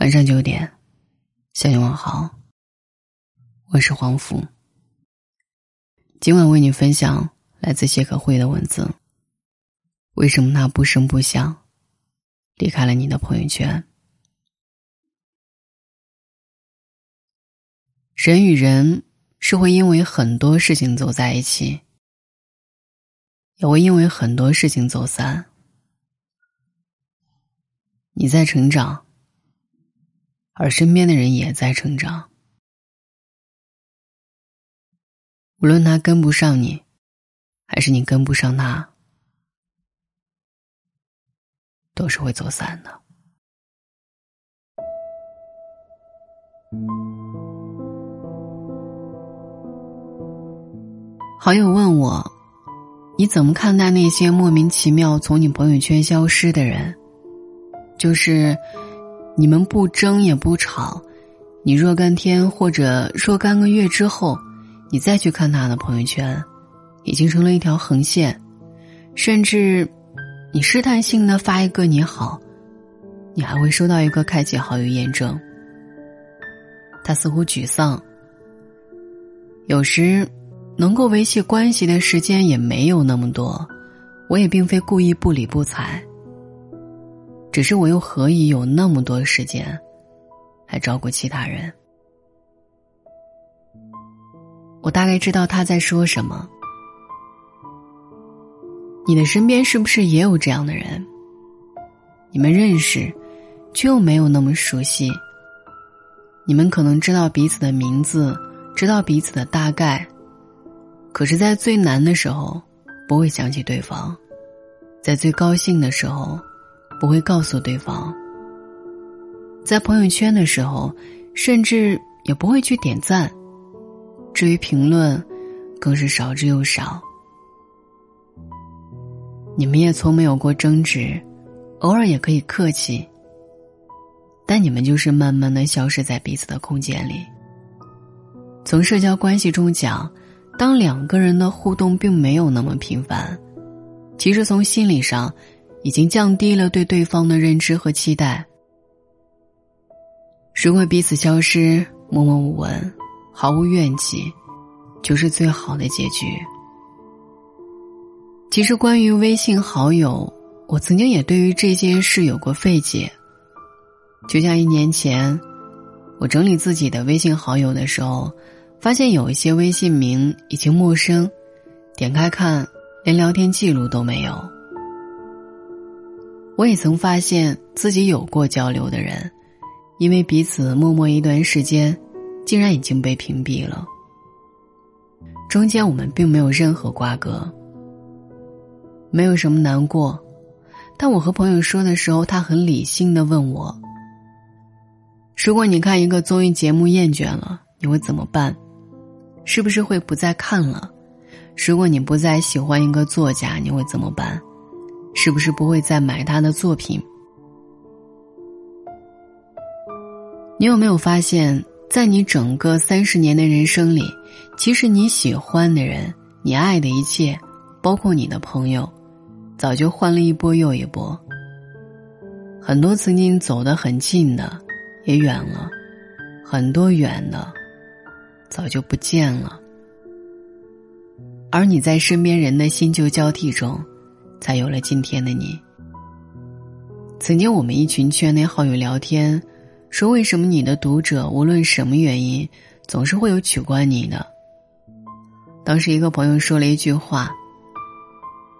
晚上九点，向你问好。我是黄福。今晚为你分享来自谢可慧的文字。为什么他不声不响离开了你的朋友圈？人与人是会因为很多事情走在一起，也会因为很多事情走散。你在成长。而身边的人也在成长，无论他跟不上你，还是你跟不上他，都是会走散的。好友问我：“你怎么看待那些莫名其妙从你朋友圈消失的人？”就是。你们不争也不吵，你若干天或者若干个月之后，你再去看他的朋友圈，已经成了一条横线，甚至，你试探性的发一个你好，你还会收到一个开启好友验证。他似乎沮丧，有时，能够维系关系的时间也没有那么多，我也并非故意不理不睬。只是我又何以有那么多时间，来照顾其他人？我大概知道他在说什么。你的身边是不是也有这样的人？你们认识，却又没有那么熟悉。你们可能知道彼此的名字，知道彼此的大概，可是，在最难的时候，不会想起对方；在最高兴的时候。不会告诉对方，在朋友圈的时候，甚至也不会去点赞。至于评论，更是少之又少。你们也从没有过争执，偶尔也可以客气。但你们就是慢慢的消失在彼此的空间里。从社交关系中讲，当两个人的互动并没有那么频繁，其实从心理上。已经降低了对对方的认知和期待。如果彼此消失，默默无闻，毫无怨气，就是最好的结局。其实，关于微信好友，我曾经也对于这件事有过费解。就像一年前，我整理自己的微信好友的时候，发现有一些微信名已经陌生，点开看，连聊天记录都没有。我也曾发现自己有过交流的人，因为彼此默默一段时间，竟然已经被屏蔽了。中间我们并没有任何瓜葛，没有什么难过。但我和朋友说的时候，他很理性的问我：“如果你看一个综艺节目厌倦了，你会怎么办？是不是会不再看了？如果你不再喜欢一个作家，你会怎么办？”是不是不会再买他的作品？你有没有发现，在你整个三十年的人生里，其实你喜欢的人，你爱的一切，包括你的朋友，早就换了一波又一波。很多曾经走得很近的，也远了；很多远的，早就不见了。而你在身边人的新旧交替中。才有了今天的你。曾经我们一群圈内好友聊天，说为什么你的读者无论什么原因，总是会有取关你的。当时一个朋友说了一句话：“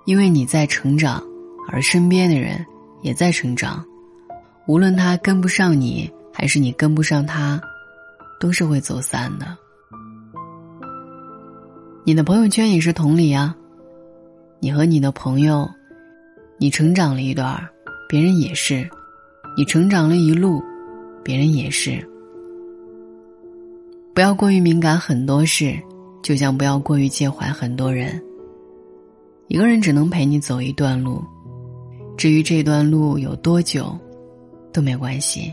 因为你在成长，而身边的人也在成长，无论他跟不上你，还是你跟不上他，都是会走散的。”你的朋友圈也是同理啊。你和你的朋友，你成长了一段别人也是；你成长了一路，别人也是。不要过于敏感很多事，就像不要过于介怀很多人。一个人只能陪你走一段路，至于这段路有多久，都没关系。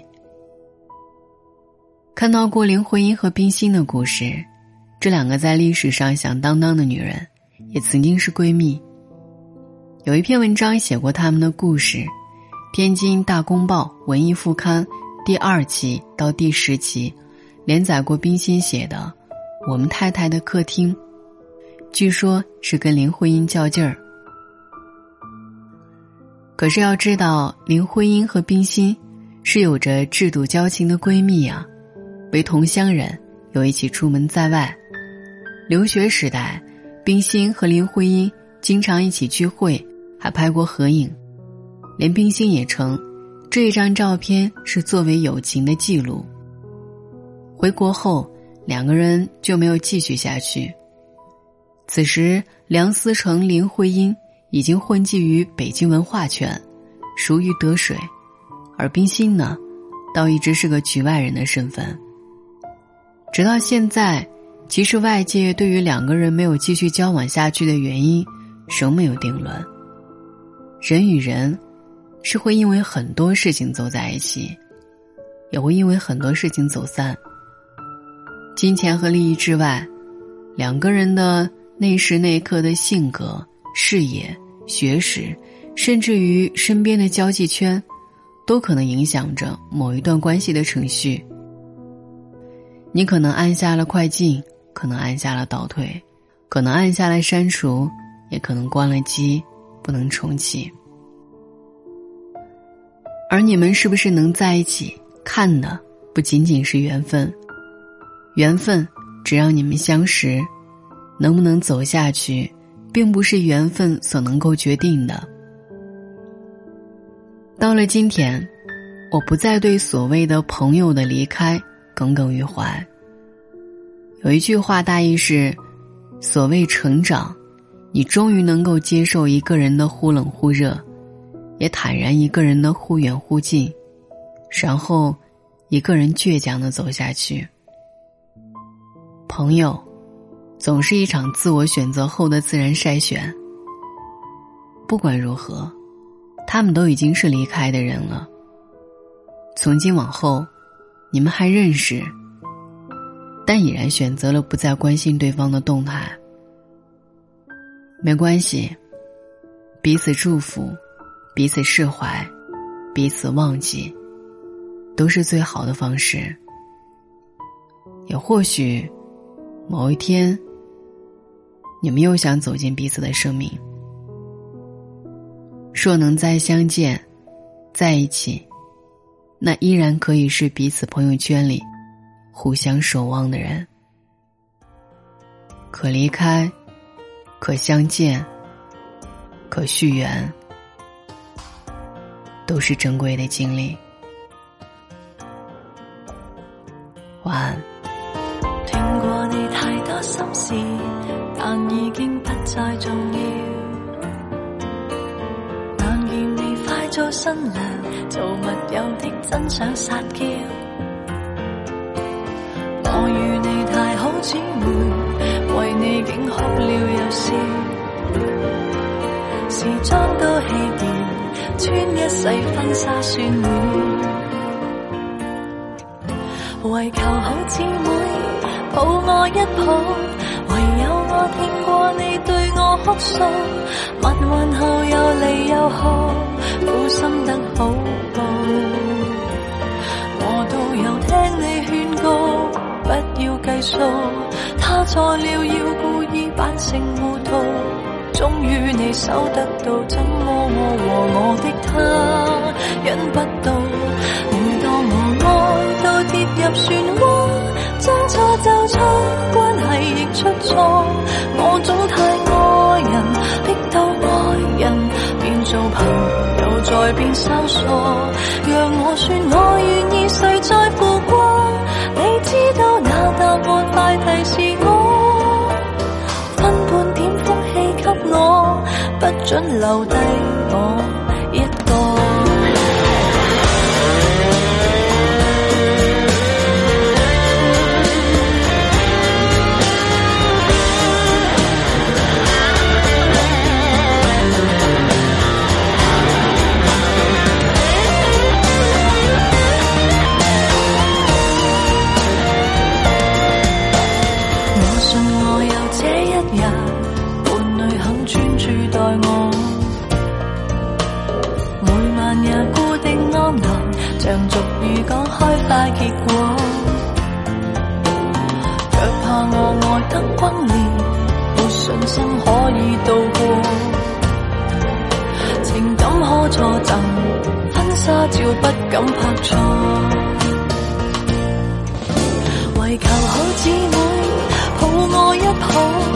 看到过林徽因和冰心的故事，这两个在历史上响当当的女人，也曾经是闺蜜。有一篇文章写过他们的故事，《天津大公报文艺副刊》第二期到第十期，连载过冰心写的《我们太太的客厅》，据说是跟林徽因较劲儿。可是要知道，林徽因和冰心是有着志笃交情的闺蜜啊，为同乡人，又一起出门在外。留学时代，冰心和林徽因经常一起聚会，还拍过合影。连冰心也称，这一张照片是作为友情的记录。回国后，两个人就没有继续下去。此时，梁思成、林徽因。已经混迹于北京文化圈，熟于得水，而冰心呢，倒一直是个局外人的身份。直到现在，其实外界对于两个人没有继续交往下去的原因，仍没有定论。人与人，是会因为很多事情走在一起，也会因为很多事情走散。金钱和利益之外，两个人的那时那一刻的性格。视野、学识，甚至于身边的交际圈，都可能影响着某一段关系的程序。你可能按下了快进，可能按下了倒退，可能按下了删除，也可能关了机，不能重启。而你们是不是能在一起，看的不仅仅是缘分，缘分只让你们相识，能不能走下去？并不是缘分所能够决定的。到了今天，我不再对所谓的朋友的离开耿耿于怀。有一句话大意是：所谓成长，你终于能够接受一个人的忽冷忽热，也坦然一个人的忽远忽近，然后一个人倔强的走下去。朋友。总是一场自我选择后的自然筛选。不管如何，他们都已经是离开的人了。从今往后，你们还认识，但已然选择了不再关心对方的动态。没关系，彼此祝福，彼此释怀，彼此忘记，都是最好的方式。也或许，某一天。你们又想走进彼此的生命，若能再相见，在一起，那依然可以是彼此朋友圈里互相守望的人。可离开，可相见，可续缘，都是珍贵的经历。晚安。听过你太多心事。但已经不再重要。眼见你快做新娘，做密友的真想撒娇。我与你太好姊妹，竟哭了又笑。时装都弃掉，穿一世婚纱算了。为求好姊妹抱我一抱。唯有我听过你对我哭诉，蜜运后又离又合，苦心得好报。我都有听你劝告，不要计数，他错了要成糊涂，终于你守得到，怎么我和我的他忍不到？每当我爱到跌入漩涡，将错就错。关系亦出错，我总太爱人，逼到爱人变做朋友，再变收缩。让我说我愿意，谁在乎过准留低。结果，却怕我爱得轰烈，没信心可以渡过。情感可错赠，婚纱照不敢拍错。唯求好姊妹抱我一抱。